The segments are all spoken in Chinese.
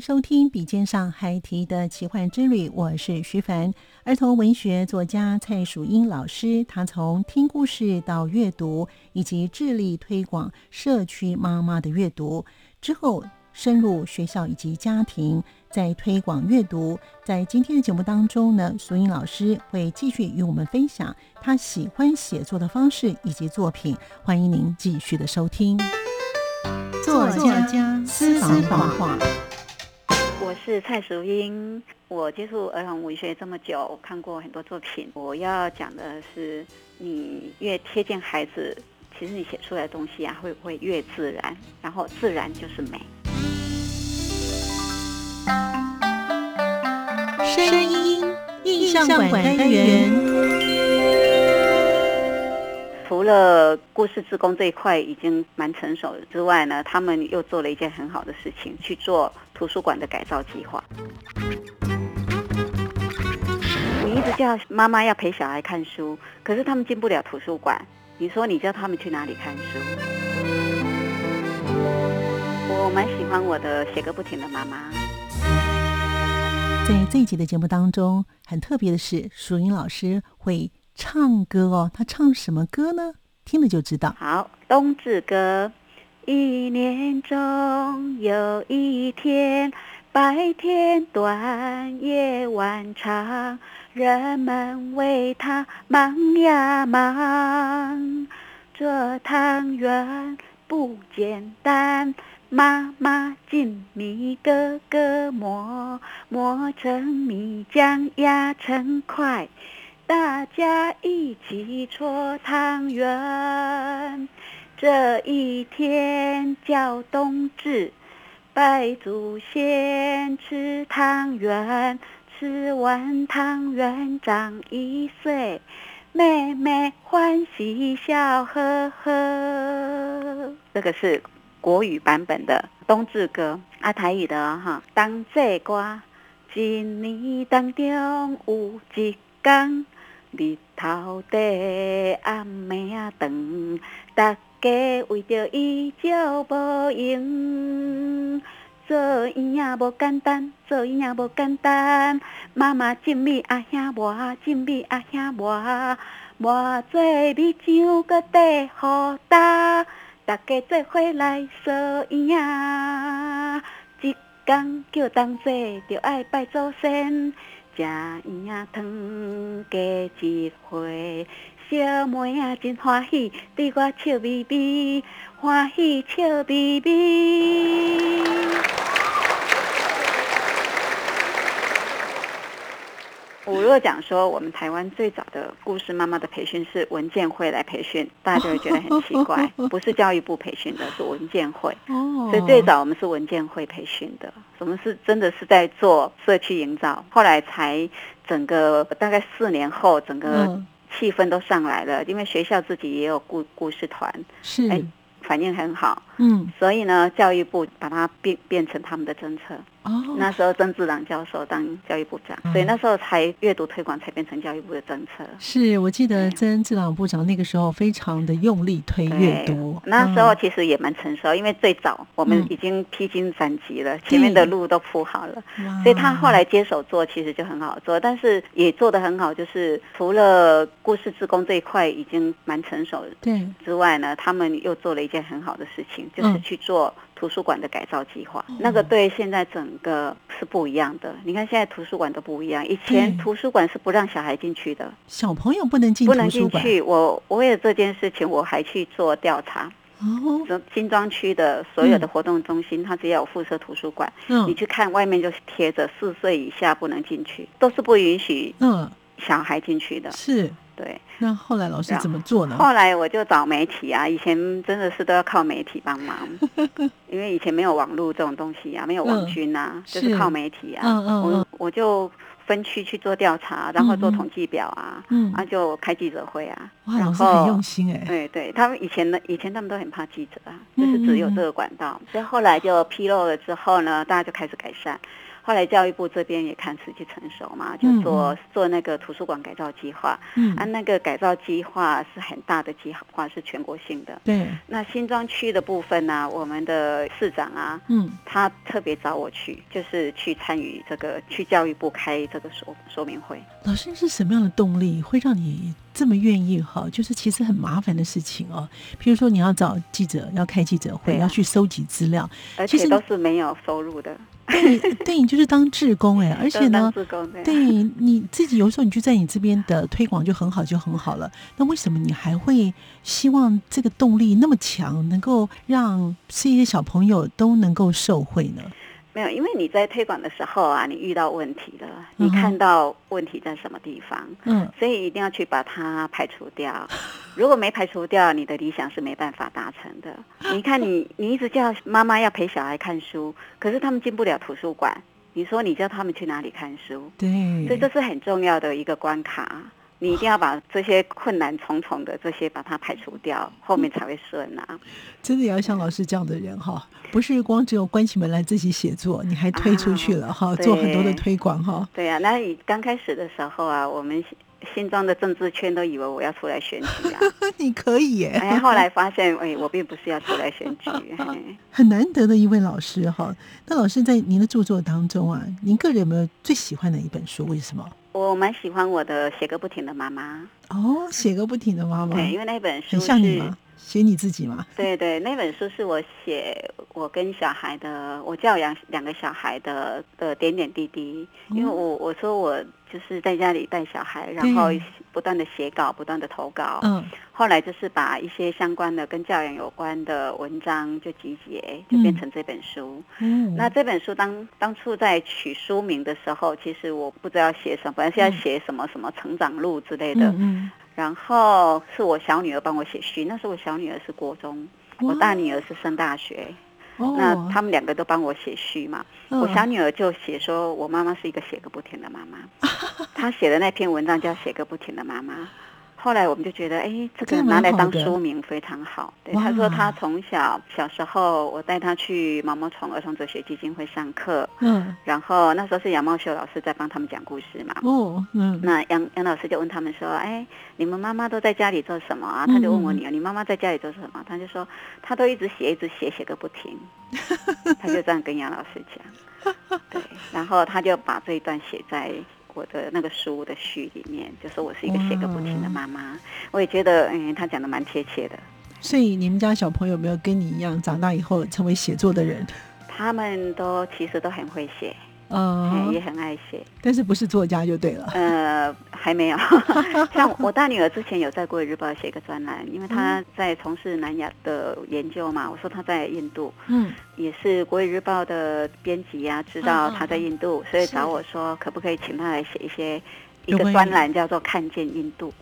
收听笔尖上还提的奇幻之旅，我是徐凡，儿童文学作家蔡淑英老师。他从听故事到阅读，以及致力推广社区妈妈的阅读之后，深入学校以及家庭，在推广阅读。在今天的节目当中呢，淑英老师会继续与我们分享他喜欢写作的方式以及作品。欢迎您继续的收听。作家私房话。我是蔡淑英，我接触儿童文学这么久，看过很多作品。我要讲的是，你越贴近孩子，其实你写出来的东西啊，会不会越自然？然后自然就是美。声音印象馆单元。除了故事自工这一块已经蛮成熟的之外呢，他们又做了一件很好的事情，去做图书馆的改造计划。你一直叫妈妈要陪小孩看书，可是他们进不了图书馆。你说你叫他们去哪里看书？我蛮喜欢我的写个不停的妈妈。在这一集的节目当中，很特别的是，淑英老师会。唱歌哦，他唱什么歌呢？听了就知道。好，冬至歌。一年中有一天，白天短，夜晚长，人们为他忙呀忙。做汤圆不简单，妈妈进米，哥哥磨，磨成米浆压成块。大家一起搓汤圆，这一天叫冬至，拜祖先吃汤圆，吃完汤圆长一岁，妹妹欢喜笑呵呵。这个是国语版本的冬至歌，啊，台语的哈。当这瓜，今年当中有一天。日头低，暗暝啊长，大家为着伊照无用。做圆仔无简单，做圆仔无简单。妈妈浸米，阿兄磨，浸米阿兄磨，磨做米酒，搁底好打。大家做伙来做圆仔，一天叫冬至，就爱拜祖先。食圆仔汤，加一回，小妹仔真欢喜，对我笑眯眯，欢喜笑眯眯。我如果讲说，我们台湾最早的故事妈妈的培训是文建会来培训，大家就会觉得很奇怪，不是教育部培训的，是文建会。哦，所以最早我们是文建会培训的，我们是真的是在做社区营造，后来才整个大概四年后，整个气氛都上来了，因为学校自己也有故故事团，是，反应很好。嗯，所以呢，教育部把它变变成他们的政策。哦，那时候曾志朗教授当教育部长，所以那时候才阅读推广才变成教育部的政策。是我记得曾志朗部长那个时候非常的用力推阅读，那时候其实也蛮成熟，因为最早我们已经披荆斩棘了，前面的路都铺好了，所以他后来接手做其实就很好做，但是也做得很好，就是除了故事职工这一块已经蛮成熟对。之外呢，他们又做了一件很好的事情，就是去做。图书馆的改造计划，那个对现在整个是不一样的。你看现在图书馆都不一样，以前图书馆是不让小孩进去的，小朋友不能进，不能进去。我我为了这件事情，我还去做调查。哦，新庄区的所有的活动中心，它只要有附设图书馆，嗯，你去看外面就贴着四岁以下不能进去，都是不允许嗯小孩进去的。是。对，那后来老师怎么做呢？后来我就找媒体啊，以前真的是都要靠媒体帮忙，因为以前没有网络这种东西啊，没有网军啊，就是靠媒体啊。嗯嗯我我就分区去做调查，然后做统计表啊，嗯，然后就开记者会啊。哇，老师很用心哎。对对，他们以前呢，以前他们都很怕记者啊，就是只有这个管道，所以后来就披露了之后呢，大家就开始改善。后来教育部这边也看时机成熟嘛，就做做那个图书馆改造计划。嗯，啊，那个改造计划是很大的计划，是全国性的。对。那新庄区的部分呢，我们的市长啊，嗯，他特别找我去，就是去参与这个，去教育部开这个说说明会。老师是什么样的动力会让你这么愿意哈？就是其实很麻烦的事情哦，譬如说你要找记者，要开记者会，要去收集资料，而且都是没有收入的。对对，你就是当志工哎，而且呢，对你自己有时候你就在你这边的推广就很好就很好了。那为什么你还会希望这个动力那么强，能够让这些小朋友都能够受惠呢？没有，因为你在推广的时候啊，你遇到问题了，你看到问题在什么地方，嗯，所以一定要去把它排除掉。如果没排除掉，你的理想是没办法达成的。你看，你你一直叫妈妈要陪小孩看书，可是他们进不了图书馆，你说你叫他们去哪里看书？对，所以这是很重要的一个关卡。你一定要把这些困难重重的这些把它排除掉，后面才会顺啊！真的也要像老师这样的人哈，不是光只有关起门来自己写作，你还推出去了哈，做很多的推广哈。对呀，那你刚开始的时候啊，我们新庄的政治圈都以为我要出来选举啊，你可以耶！哎，后来发现哎，我并不是要出来选举，很难得的一位老师哈。那老师在您的著作当中啊，您个人有没有最喜欢的一本书？为什么？我蛮喜欢我的写个不停的妈妈哦，写个不停的妈妈，对，因为那本书很像你吗？写你自己吗？对对，那本书是我写我跟小孩的，我教养两个小孩的的点点滴滴。因为我我说我就是在家里带小孩，然后不断的写稿，不断的投稿。嗯，后来就是把一些相关的跟教养有关的文章就集结，就变成这本书。嗯，那这本书当当初在取书名的时候，其实我不知道写什么，本来是要写什么什么成长路之类的。嗯。然后是我小女儿帮我写序，那时候我小女儿是国中，我大女儿是升大学，那他们两个都帮我写序嘛。我小女儿就写说，我妈妈是一个写个不停的妈妈，她写的那篇文章叫写个不停的妈妈。后来我们就觉得，哎，这个拿来当书名非常好。对，他说他从小小时候，我带他去毛毛虫儿童哲学基金会上课。嗯。然后那时候是杨茂秀老师在帮他们讲故事嘛。哦。嗯。那杨杨老师就问他们说：“哎，你们妈妈都在家里做什么啊？”他就问我女儿：“你妈妈在家里做什么？”他就说：“他都一直写，一直写，写个不停。”他就这样跟杨老师讲。对。然后他就把这一段写在。我的那个书的序里面，就说我是一个写个不停的妈妈，我也觉得，嗯，他讲的蛮贴切的。所以你们家小朋友有没有跟你一样，长大以后成为写作的人？他们都其实都很会写。嗯，也很爱写，但是不是作家就对了。呃，还没有。像我大女儿之前有在《国语日报》写一个专栏，因为她在从事南亚的研究嘛。我说她在印度，嗯，也是《国语日报》的编辑呀，知道她在印度，所以找我说可不可以请她来写一些。一个专栏叫做《看见印度》，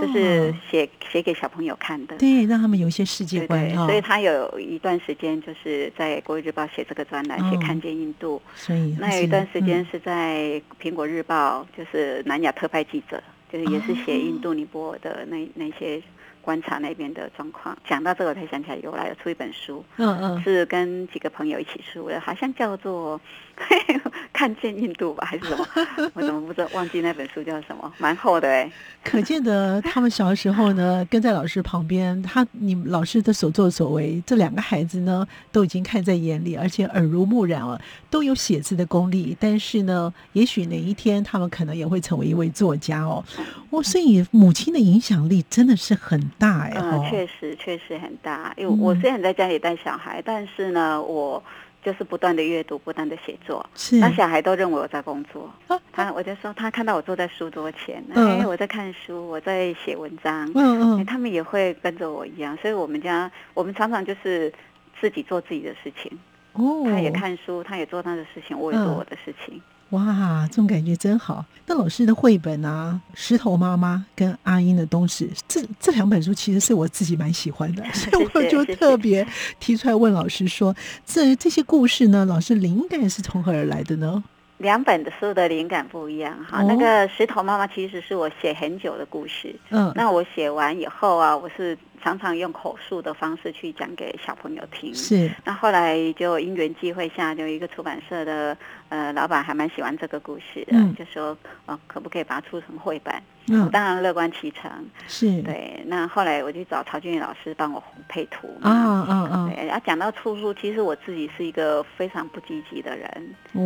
就是写写给小朋友看的，对，让他们有一些世界观。对所以他有一段时间就是在《国语日报》写这个专栏，写《看见印度》。所以那有一段时间是在《苹果日报》，就是南亚特派记者，就是也是写印度尼泊尔的那那些观察那边的状况。讲到这个，我才想起来，有来有出一本书，嗯嗯，是跟几个朋友一起出的，好像叫做《看见印度》吧，还是什么？我怎么不知道？忘记那本书叫什么？蛮厚的哎。可见得他们小的时候呢，跟在老师旁边，他你老师的所作所为，这两个孩子呢，都已经看在眼里，而且耳濡目染了，都有写字的功力。但是呢，也许哪一天他们可能也会成为一位作家哦。哦，所以母亲的影响力真的是很大哎。嗯，确实确实很大。因为我虽然在家里带小孩，但是呢，我。就是不断的阅读，不断的写作，是那小孩都认为我在工作。他我就说，他看到我坐在书桌前，哎，我在看书，我在写文章，嗯嗯，他们也会跟着我一样。所以，我们家我们常常就是自己做自己的事情。哦，他也看书，他也做他的事情，我也做我的事情。哇，这种感觉真好。那老师的绘本啊，《石头妈妈》跟阿英的东西，这这两本书其实是我自己蛮喜欢的，所以我就特别提出来问老师说：这这些故事呢，老师灵感是从何而来的呢？两本的书的灵感不一样哈。那个《石头妈妈》其实是我写很久的故事，嗯，那我写完以后啊，我是。常常用口述的方式去讲给小朋友听。是。那后来就因缘际会下，就一个出版社的呃老板还蛮喜欢这个故事的，就说哦，可不可以把它出成绘本？嗯。当然乐观其成。是。对。那后来我就找曹俊宇老师帮我配图。啊啊啊！对。然后讲到出书，其实我自己是一个非常不积极的人。哦。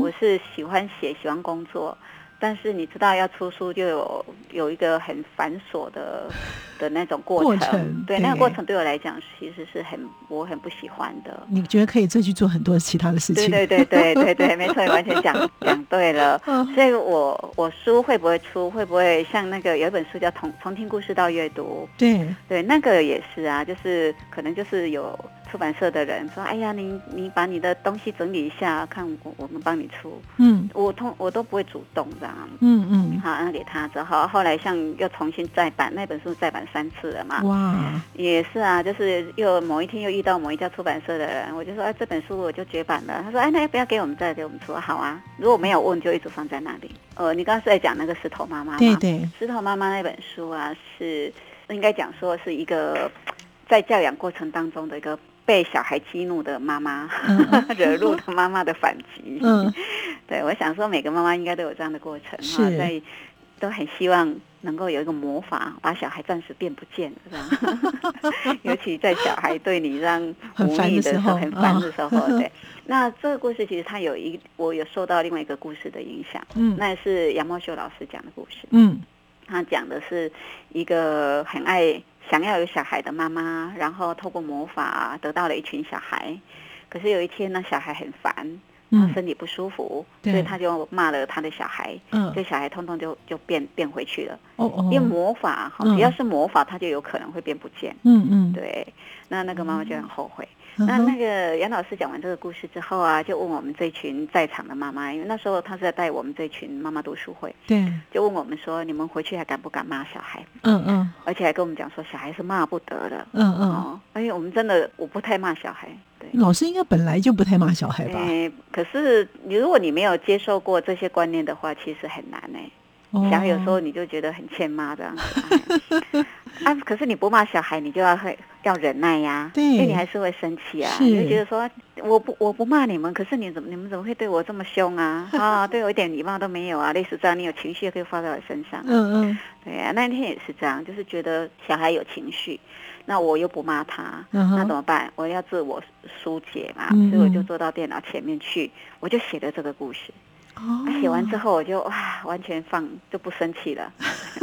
我是喜欢写，喜欢工作。但是你知道要出书就有有一个很繁琐的 的那种过程，对那个过程对我来讲其实是很我很不喜欢的。你觉得可以再去做很多其他的事情？对对对对对对，没错，完全讲讲对了。所以我我书会不会出？会不会像那个有一本书叫《从从听故事到阅读》？对对，那个也是啊，就是可能就是有。出版社的人说：“哎呀，你你把你的东西整理一下，看我我们帮你出。”嗯，我通我都不会主动这样。嗯嗯，好，那给他之后，后来像又重新再版那本书，再版三次了嘛。哇，也是啊，就是又某一天又遇到某一家出版社的人，我就说：“哎，这本书我就绝版了。”他说：“哎，那要不要给我们再给我们出？”好啊，如果没有问，就一直放在那里。呃，你刚刚是在讲那个石头妈妈吗？对对，石头妈妈那本书啊，是应该讲说是一个在教养过程当中的一个。被小孩激怒的妈妈，惹怒的妈妈的反击。嗯，对，我想说每个妈妈应该都有这样的过程哈，所以都很希望能够有一个魔法，把小孩暂时变不见，是吧。尤其在小孩对你让无力的时候、很烦的时候，对。那这个故事其实它有一，我有受到另外一个故事的影响。嗯，那是杨茂秀老师讲的故事。嗯，他讲的是一个很爱。想要有小孩的妈妈，然后透过魔法得到了一群小孩。可是有一天呢，小孩很烦，他身体不舒服，所以他就骂了他的小孩。嗯，这小孩通通就就变变回去了。哦哦，因为魔法哈，只要是魔法，他就有可能会变不见。嗯嗯，对。那那个妈妈就很后悔。那那个杨老师讲完这个故事之后啊，就问我们这群在场的妈妈，因为那时候他是在带我们这群妈妈读书会，对，就问我们说，你们回去还敢不敢骂小孩？嗯嗯，而且还跟我们讲说，小孩是骂不得的。嗯嗯，哦，而且我们真的我不太骂小孩，对，老师应该本来就不太骂小孩吧？哎，可是你如果你没有接受过这些观念的话，其实很难哎。小孩有时候你就觉得很欠骂这样子，啊，可是你不骂小孩，你就要会要忍耐呀，因为你还是会生气啊，你就觉得说我不我不骂你们，可是你怎么你们怎么会对我这么凶啊？啊，对我一点礼貌都没有啊，类似这样，你有情绪可以发在我身上，嗯嗯，对啊，那天也是这样，就是觉得小孩有情绪，那我又不骂他，那怎么办？我要自我疏解嘛，所以我就坐到电脑前面去，我就写了这个故事。写完之后，我就哇，完全放就不生气了。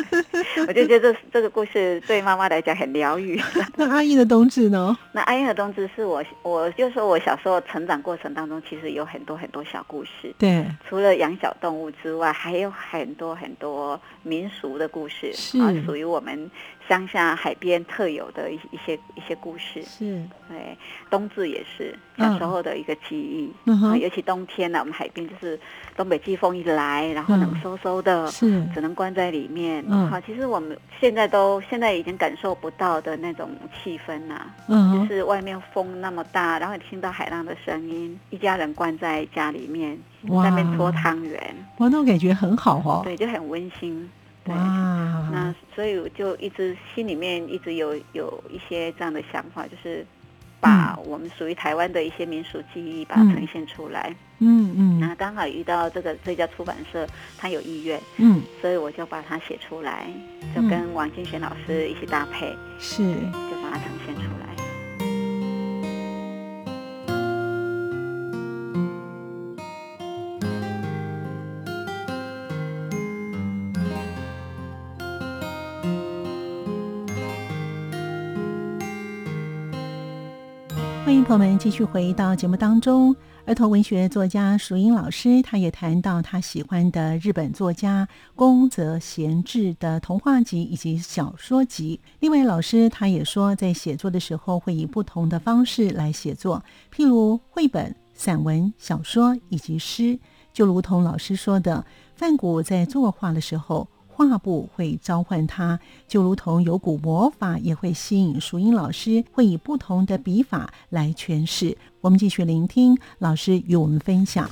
我就觉得这这个故事对妈妈来讲很疗愈。那阿姨的冬至呢？那阿姨的冬至是我，我就说我小时候成长过程当中，其实有很多很多小故事。对，除了养小动物之外，还有很多很多民俗的故事，啊，属于我们。乡下海边特有的一一些一些故事，是。对冬至也是小时候的一个记忆，啊，尤其冬天呢，我们海边就是东北季风一来，然后冷飕飕的，是。只能关在里面。嗯。好，其实我们现在都现在已经感受不到的那种气氛呐，嗯，就是外面风那么大，然后听到海浪的声音，一家人关在家里面，在那边搓汤圆，哇，那种感觉很好哦，对，就很温馨。哇，那所以我就一直心里面一直有有一些这样的想法，就是把我们属于台湾的一些民俗记忆把它呈现出来。嗯嗯，那刚好遇到这个这家出版社，他有意愿，嗯，所以我就把它写出来，就跟王金璇老师一起搭配，是，我们继续回到节目当中。儿童文学作家淑英老师，他也谈到他喜欢的日本作家宫泽贤治的童话集以及小说集。另外，老师他也说，在写作的时候会以不同的方式来写作，譬如绘本、散文、小说以及诗。就如同老师说的，范谷在作画的时候。画布会召唤他，就如同有股魔法也会吸引淑英老师，会以不同的笔法来诠释。我们继续聆听老师与我们分享。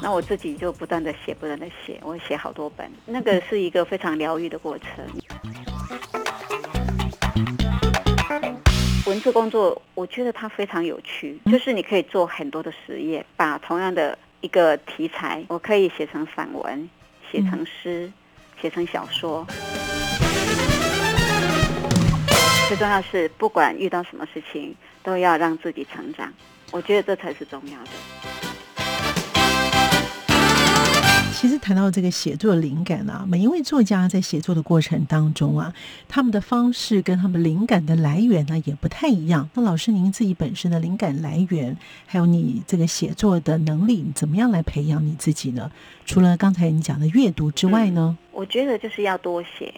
那我自己就不断的写，不断的写，我写好多本，那个是一个非常疗愈的过程。文字工作，我觉得它非常有趣，就是你可以做很多的实验，把同样的。一个题材，我可以写成散文，写成诗，写成小说。最重要是，不管遇到什么事情，都要让自己成长。我觉得这才是重要的。其实谈到这个写作灵感啊，每一位作家在写作的过程当中啊，他们的方式跟他们灵感的来源呢也不太一样。那老师，您自己本身的灵感来源，还有你这个写作的能力，怎么样来培养你自己呢？除了刚才你讲的阅读之外呢？我觉得就是要多写。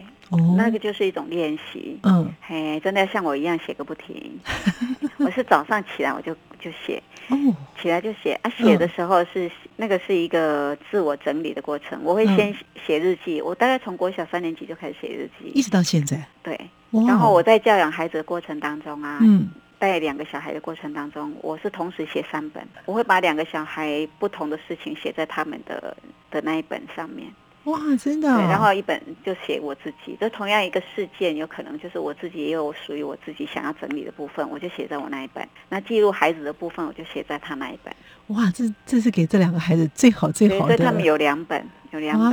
那个就是一种练习，嗯，嘿，真的要像我一样写个不停。我是早上起来我就就写，哦，起来就写。啊。写的时候是那个是一个自我整理的过程。我会先写日记，我大概从国小三年级就开始写日记，一直到现在。对，然后我在教养孩子的过程当中啊，嗯，带两个小孩的过程当中，我是同时写三本，我会把两个小孩不同的事情写在他们的的那一本上面。哇，真的！对，然后一本就写我自己，就同样一个事件，有可能就是我自己也有属于我自己想要整理的部分，我就写在我那一本。那记录孩子的部分，我就写在他那一本。哇，这这是给这两个孩子最好最好的。所以他们有两本，有两本。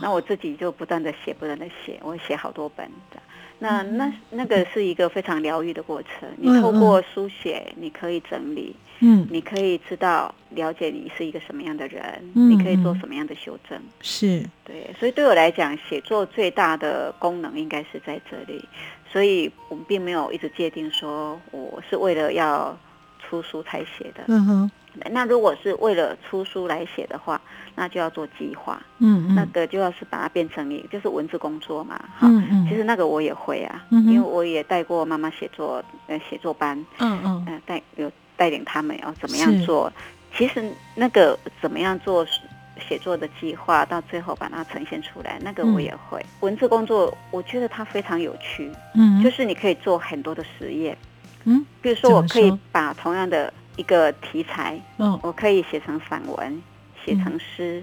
那我自己就不断的写，不断的写，我写好多本的。那那那个是一个非常疗愈的过程。你透过书写，你可以整理。嗯，你可以知道了解你是一个什么样的人，你可以做什么样的修正，是对，所以对我来讲，写作最大的功能应该是在这里，所以我们并没有一直界定说我是为了要出书才写的。嗯哼，那如果是为了出书来写的话，那就要做计划。嗯嗯，那个就要是把它变成你就是文字工作嘛。嗯嗯，其实那个我也会啊，因为我也带过妈妈写作呃写作班。嗯嗯，呃带有。带领他们要怎么样做？其实那个怎么样做写作的计划，到最后把它呈现出来，那个我也会。文字工作，我觉得它非常有趣。嗯，就是你可以做很多的实验。嗯，比如说，我可以把同样的一个题材，嗯，我可以写成散文，写成诗，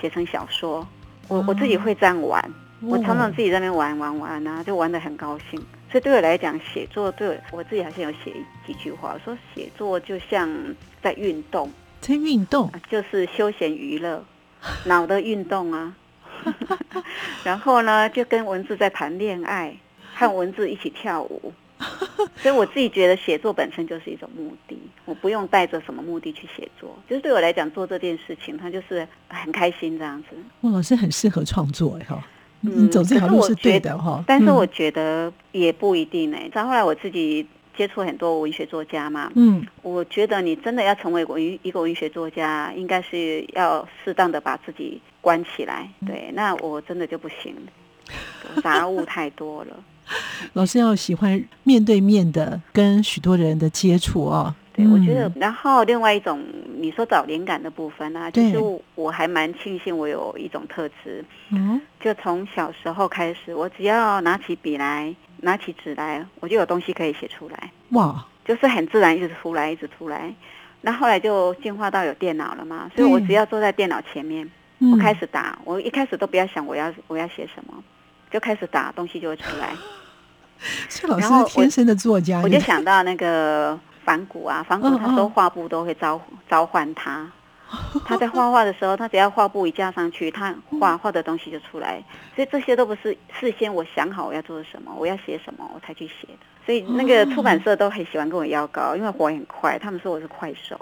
写成小说。我我自己会这样玩，我常常自己在那边玩玩玩啊，就玩的很高兴。所以对我来讲，写作对我自己好像有写几句话，说写作就像在运动，在运动就是休闲娱乐，脑的运动啊。然后呢，就跟文字在谈恋爱，和文字一起跳舞。所以我自己觉得写作本身就是一种目的，我不用带着什么目的去写作，就是对我来讲做这件事情，它就是很开心这样子。哇，老师很适合创作哎哈。嗯，走这条路是对的哈，但是我觉得也不一定哎。再后来我自己接触很多文学作家嘛，嗯，我觉得你真的要成为文一个文学作家，应该是要适当的把自己关起来。对，那我真的就不行，杂物太多了。老师要喜欢面对面的跟许多人的接触哦。对，我觉得，然后另外一种，你说找灵感的部分啊，其实我还蛮庆幸我有一种特质，嗯，就从小时候开始，我只要拿起笔来，拿起纸来，我就有东西可以写出来，哇，就是很自然一直出来，一直出来。那后来就进化到有电脑了嘛，所以我只要坐在电脑前面，我开始打，我一开始都不要想我要我要写什么，就开始打，东西就会出来。所以老师是天生的作家，我就想到那个反骨啊，反骨他说画布都会召召唤他。他在画画的时候，他只要画布一架上去，他画画的东西就出来。所以这些都不是事先我想好我要做什么，我要写什么我才去写的。所以那个出版社都很喜欢跟我要稿，因为活很快。他们说我是快手，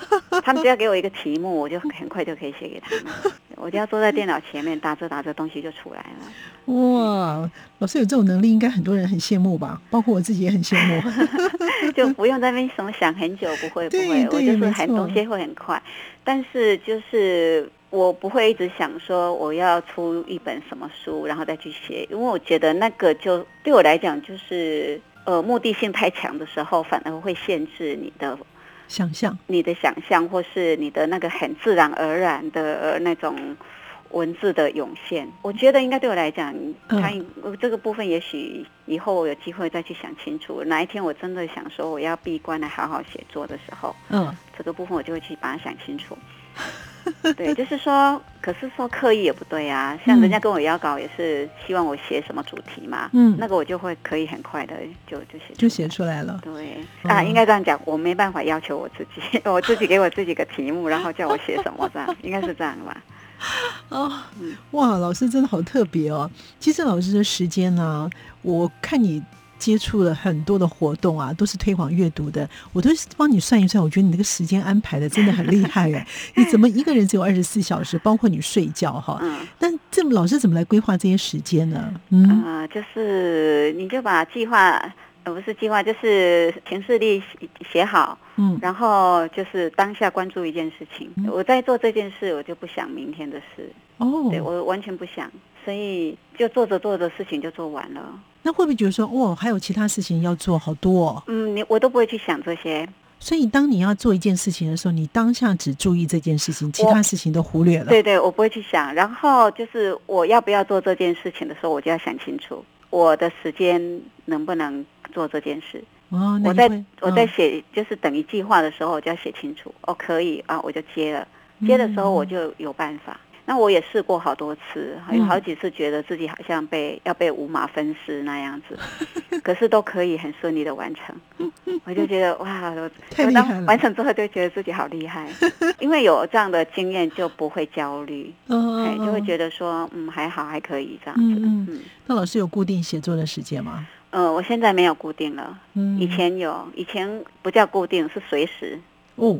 他们只要给我一个题目，我就很快就可以写给他们。我就要坐在电脑前面打着打着，东西就出来了。哇，老师有这种能力，应该很多人很羡慕吧？包括我自己也很羡慕。就不用在那边什么想很久，不会不会，我就是很东西会很快。但是就是我不会一直想说我要出一本什么书，然后再去写，因为我觉得那个就对我来讲就是呃目的性太强的时候，反而会限制你的。想象你的想象，或是你的那个很自然而然的那种文字的涌现，我觉得应该对我来讲，他这个部分也许以后我有机会再去想清楚。哪一天我真的想说我要闭关来好好写作的时候，嗯，这个部分我就会去把它想清楚。对，就是说，可是说刻意也不对啊。像人家跟我要稿，也是希望我写什么主题嘛。嗯，那个我就会可以很快的就就写就写出来了。对啊，应该这样讲，我没办法要求我自己，我自己给我自己个题目，然后叫我写什么这样，应该是这样吧。哦，哇，老师真的好特别哦。其实老师的时间呢，我看你。接触了很多的活动啊，都是推广阅读的。我都帮你算一算，我觉得你那个时间安排的真的很厉害哎！你怎么一个人只有二十四小时，包括你睡觉哈？嗯。但这老师怎么来规划这些时间呢？嗯啊，就是你就把计划，呃，不是计划，就是行事历写好。嗯。然后就是当下关注一件事情，我在做这件事，我就不想明天的事。哦。对我完全不想，所以就做着做着事情就做完了。那会不会觉得说，哦，还有其他事情要做好多？嗯，你我都不会去想这些。所以，当你要做一件事情的时候，你当下只注意这件事情，其他事情都忽略了。对对，我不会去想。然后就是我要不要做这件事情的时候，我就要想清楚我的时间能不能做这件事。哦，我在我在写就是等于计划的时候，我就要写清楚。哦，可以啊，我就接了。接的时候我就有办法。那我也试过好多次，还有好几次觉得自己好像被要被五马分尸那样子，可是都可以很顺利的完成。我就觉得哇，当完成之后就觉得自己好厉害，因为有这样的经验就不会焦虑，哎，就会觉得说嗯还好还可以这样子。嗯嗯。那老师有固定写作的时间吗？呃，我现在没有固定了，以前有，以前不叫固定，是随时。哦。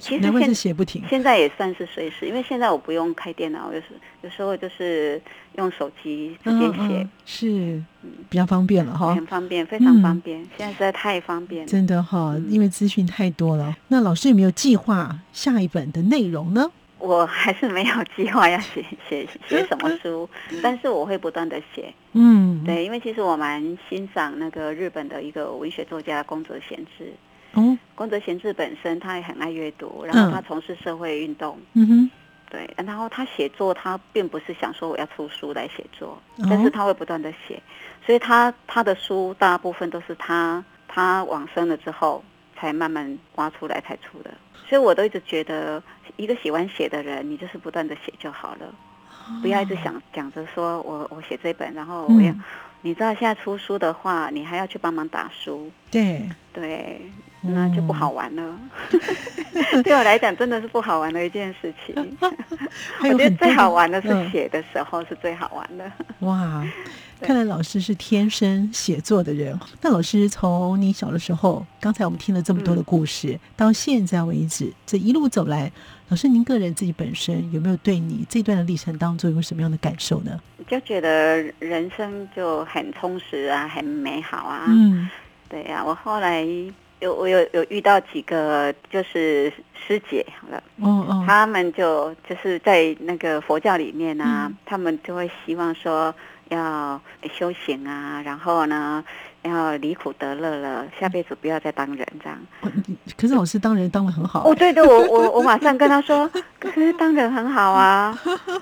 其实现写不停，现在也算是随时，因为现在我不用开电脑，有时有时候就是用手机直接写，是比较方便了哈，很方便，非常方便，现在实在太方便，真的哈，因为资讯太多了。那老师有没有计划下一本的内容呢？我还是没有计划要写写写什么书，但是我会不断的写，嗯，对，因为其实我蛮欣赏那个日本的一个文学作家宫泽贤治。嗯，宫泽贤治本身他也很爱阅读，然后他从事社会运动。嗯。哼，对，然后他写作，他并不是想说我要出书来写作，但是他会不断的写，所以他他的书大部分都是他他往生了之后才慢慢挖出来才出的，所以我都一直觉得，一个喜欢写的人，你就是不断的写就好了，不要一直想讲着说我我写这本，然后我要。你知道现在出书的话，你还要去帮忙打书，对对，那就不好玩了。对我来讲，真的是不好玩的一件事情。我觉得最好玩的是写的时候是最好玩的。哇，看来老师是天生写作的人。那老师从你小的时候，刚才我们听了这么多的故事，到现在为止，这一路走来。老师，您个人自己本身有没有对你这段的历程当中有什么样的感受呢？就觉得人生就很充实啊，很美好啊。嗯，对呀，我后来有我有有遇到几个就是师姐了，嗯嗯，他们就就是在那个佛教里面啊，他们就会希望说要修行啊，然后呢。然后离苦得乐了，下辈子不要再当人这样。可是老师当人当的很好。哦，对对，我我我马上跟他说，可是当人很好啊。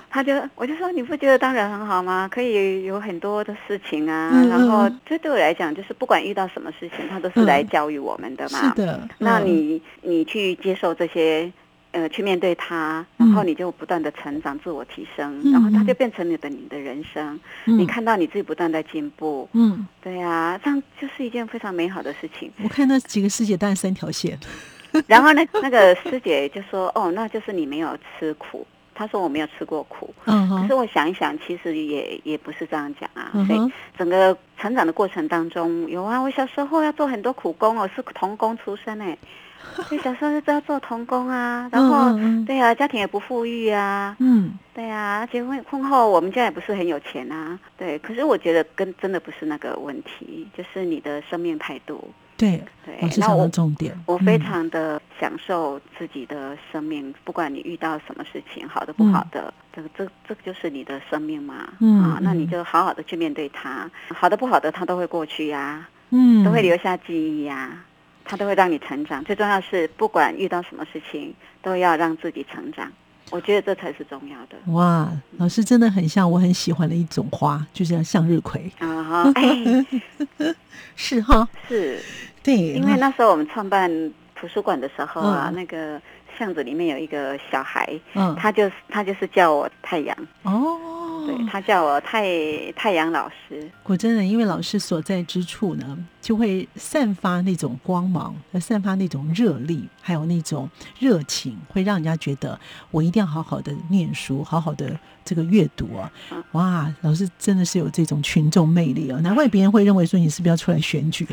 他就我就说，你不觉得当人很好吗？可以有很多的事情啊。然后这对我来讲，就是不管遇到什么事情，他都是来教育我们的嘛。是的。那你你去接受这些。呃去面对它，然后你就不断的成长、自我提升，然后它就变成你的你的人生。你看到你自己不断在进步，嗯，对呀，这样就是一件非常美好的事情。我看那几个师姐带三条线，然后呢，那个师姐就说：“哦，那就是你没有吃苦。”他说我没有吃过苦，嗯，可是我想一想，其实也也不是这样讲啊。所以整个成长的过程当中，有啊，我小时候要做很多苦工哦，是童工出身哎，所以小时候就要做童工啊。然后对啊，家庭也不富裕啊，嗯，对啊，结婚婚后我们家也不是很有钱啊，对。可是我觉得跟真的不是那个问题，就是你的生命态度。对对，那我重点，我非常的享受自己的生命，不管你遇到什么事情，好的不好的，这个这这个就是你的生命嘛，啊，那你就好好的去面对它，好的不好的它都会过去呀，嗯，都会留下记忆呀，它都会让你成长。最重要是，不管遇到什么事情，都要让自己成长。我觉得这才是重要的。哇，老师真的很像我很喜欢的一种花，就是向日葵啊哈！是哈，是，对，因为那时候我们创办图书馆的时候啊，那个巷子里面有一个小孩，嗯，他就他就是叫我太阳哦。对他叫我太太阳老师，果真的，因为老师所在之处呢，就会散发那种光芒，和散发那种热力，还有那种热情，会让人家觉得我一定要好好的念书，好好的这个阅读啊！哇，老师真的是有这种群众魅力啊！难怪别人会认为说你是不是要出来选举？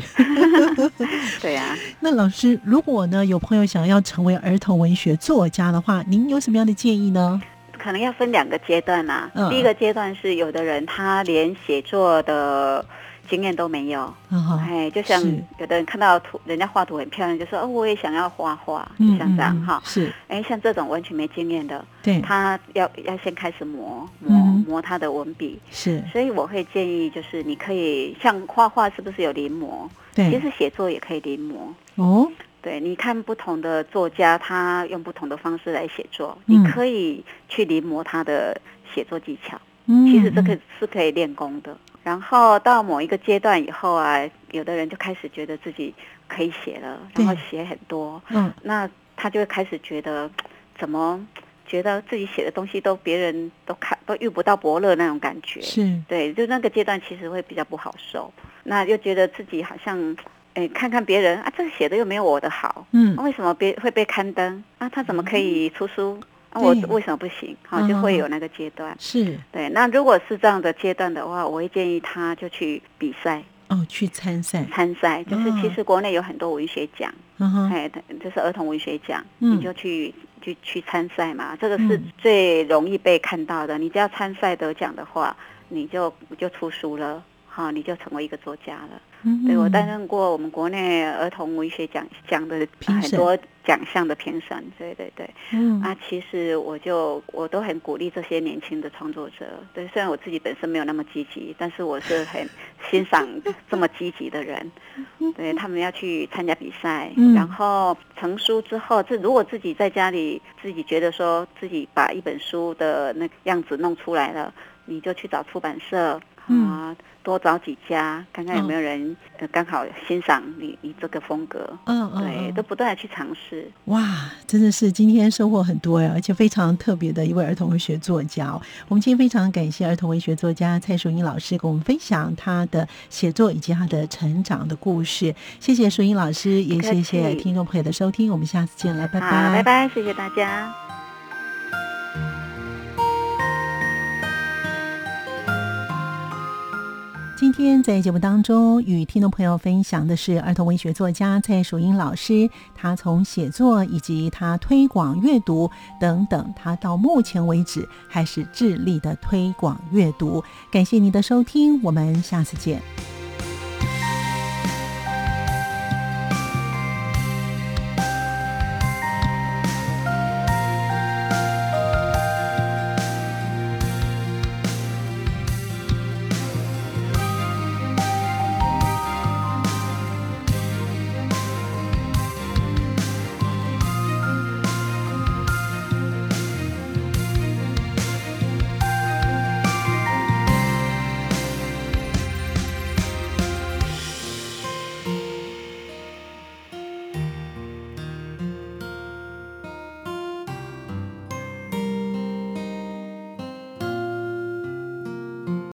对呀。那老师，如果呢有朋友想要成为儿童文学作家的话，您有什么样的建议呢？可能要分两个阶段呐。第一个阶段是有的人他连写作的经验都没有，哎，就像有的人看到图，人家画图很漂亮，就说哦，我也想要画画，就像这样哈。是，哎，像这种完全没经验的，对，他要要先开始磨磨磨他的文笔。是，所以我会建议，就是你可以像画画，是不是有临摹？对，其实写作也可以临摹。哦。对，你看不同的作家，他用不同的方式来写作，你可以去临摹他的写作技巧。嗯，其实这个是可以练功的。然后到某一个阶段以后啊，有的人就开始觉得自己可以写了，然后写很多。嗯，那他就会开始觉得，怎么觉得自己写的东西都别人都看都遇不到伯乐那种感觉。是，对，就那个阶段其实会比较不好受。那又觉得自己好像。哎，看看别人啊，这个写的又没有我的好，嗯，为什么别会被刊登啊？他怎么可以出书啊？我为什么不行？好，就会有那个阶段。是对。那如果是这样的阶段的话，我会建议他就去比赛哦，去参赛。参赛就是其实国内有很多文学奖，哎，就是儿童文学奖，你就去就去参赛嘛。这个是最容易被看到的。你只要参赛得奖的话，你就就出书了，好，你就成为一个作家了。对，我担任过我们国内儿童文学奖奖的很多奖项的评审，对对对。嗯，啊，其实我就我都很鼓励这些年轻的创作者。对，虽然我自己本身没有那么积极，但是我是很欣赏这么积极的人。对他们要去参加比赛，然后成书之后，这如果自己在家里自己觉得说自己把一本书的那样子弄出来了，你就去找出版社啊。多找几家，看看有没有人刚好欣赏你你这个风格。嗯嗯，对，都不断的去尝试。哇，真的是今天收获很多呀，而且非常特别的一位儿童文学作家。我们今天非常感谢儿童文学作家蔡淑英老师跟我们分享他的写作以及他的成长的故事。谢谢淑英老师，也谢谢听众朋友的收听。我们下次见了，拜拜，拜拜，谢谢大家。今天在节目当中与听众朋友分享的是儿童文学作家蔡淑英老师，他从写作以及他推广阅读等等，他到目前为止还是致力的推广阅读。感谢您的收听，我们下次见。